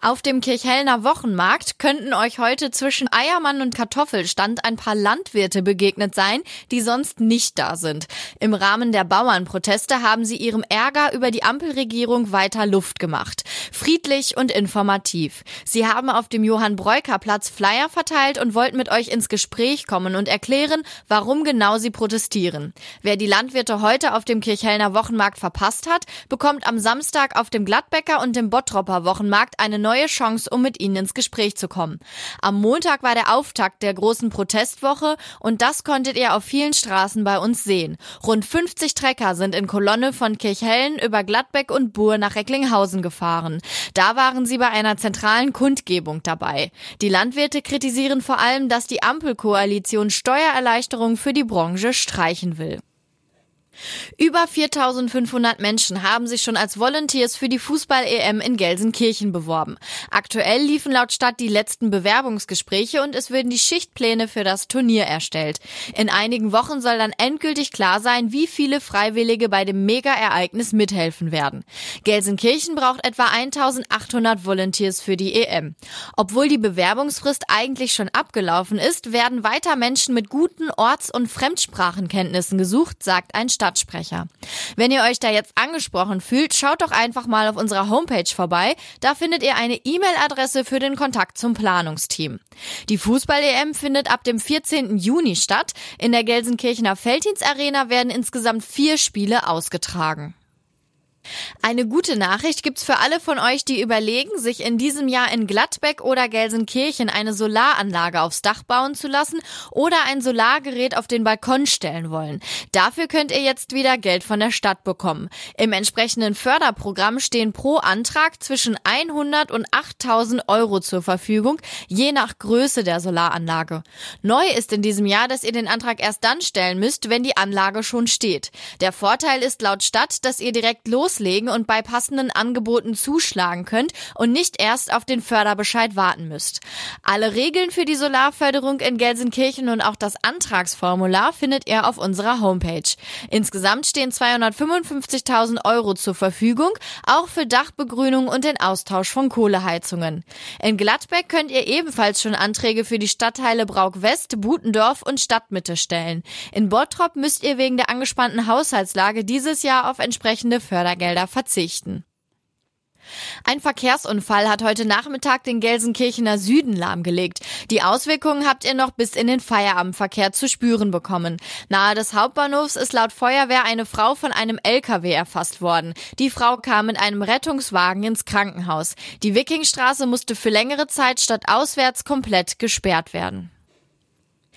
Auf dem Kirchhellner Wochenmarkt könnten euch heute zwischen Eiermann und Kartoffelstand ein paar Landwirte begegnet sein, die sonst nicht da sind. Im Rahmen der Bauernproteste haben sie ihrem Ärger über die Ampelregierung weiter Luft gemacht. Friedlich und informativ. Sie haben auf dem Johann Breuker Platz Flyer verteilt und wollten mit euch ins Gespräch kommen und erklären, warum genau sie protestieren. Wer die Landwirte heute auf dem Kirchhellner Wochenmarkt verpasst hat, bekommt am Samstag auf dem Gladbecker und dem Bottropper Wochenmarkt eine neue Chance, um mit ihnen ins Gespräch zu kommen. Am Montag war der Auftakt der großen Protestwoche und das konntet ihr auf vielen Straßen bei uns sehen. Rund 50 Trecker sind in Kolonne von Kirchhellen über Gladbeck und Buhr nach Recklinghausen gefahren. Da waren sie bei einer zentralen Kundgebung dabei. Die Landwirte kritisieren vor allem, dass die Ampelkoalition Steuererleichterungen für die Branche streichen will. Über 4500 Menschen haben sich schon als Volunteers für die Fußball-EM in Gelsenkirchen beworben. Aktuell liefen laut Stadt die letzten Bewerbungsgespräche und es werden die Schichtpläne für das Turnier erstellt. In einigen Wochen soll dann endgültig klar sein, wie viele Freiwillige bei dem Mega-Ereignis mithelfen werden. Gelsenkirchen braucht etwa 1800 Volunteers für die EM. Obwohl die Bewerbungsfrist eigentlich schon abgelaufen ist, werden weiter Menschen mit guten Orts- und Fremdsprachenkenntnissen gesucht, sagt ein Stadt Stadtsprecher. Wenn ihr euch da jetzt angesprochen fühlt, schaut doch einfach mal auf unserer Homepage vorbei. Da findet ihr eine E-Mail-Adresse für den Kontakt zum Planungsteam. Die Fußball-EM findet ab dem 14. Juni statt. In der Gelsenkirchener Felddienst Arena werden insgesamt vier Spiele ausgetragen. Eine gute Nachricht gibt's für alle von euch, die überlegen, sich in diesem Jahr in Gladbeck oder Gelsenkirchen eine Solaranlage aufs Dach bauen zu lassen oder ein Solargerät auf den Balkon stellen wollen. Dafür könnt ihr jetzt wieder Geld von der Stadt bekommen. Im entsprechenden Förderprogramm stehen pro Antrag zwischen 100 und 8000 Euro zur Verfügung, je nach Größe der Solaranlage. Neu ist in diesem Jahr, dass ihr den Antrag erst dann stellen müsst, wenn die Anlage schon steht. Der Vorteil ist laut Stadt, dass ihr direkt los loslegen und bei passenden Angeboten zuschlagen könnt und nicht erst auf den Förderbescheid warten müsst. Alle Regeln für die Solarförderung in Gelsenkirchen und auch das Antragsformular findet ihr auf unserer Homepage. Insgesamt stehen 255.000 Euro zur Verfügung, auch für Dachbegrünung und den Austausch von Kohleheizungen. In Gladbeck könnt ihr ebenfalls schon Anträge für die Stadtteile Brauk West, Butendorf und Stadtmitte stellen. In Bottrop müsst ihr wegen der angespannten Haushaltslage dieses Jahr auf entsprechende Fördergelder Fördergelder verzichten. Ein Verkehrsunfall hat heute Nachmittag den Gelsenkirchener Süden lahmgelegt. Die Auswirkungen habt ihr noch bis in den Feierabendverkehr zu spüren bekommen. Nahe des Hauptbahnhofs ist laut Feuerwehr eine Frau von einem LKW erfasst worden. Die Frau kam mit einem Rettungswagen ins Krankenhaus. Die Wikingstraße musste für längere Zeit statt auswärts komplett gesperrt werden.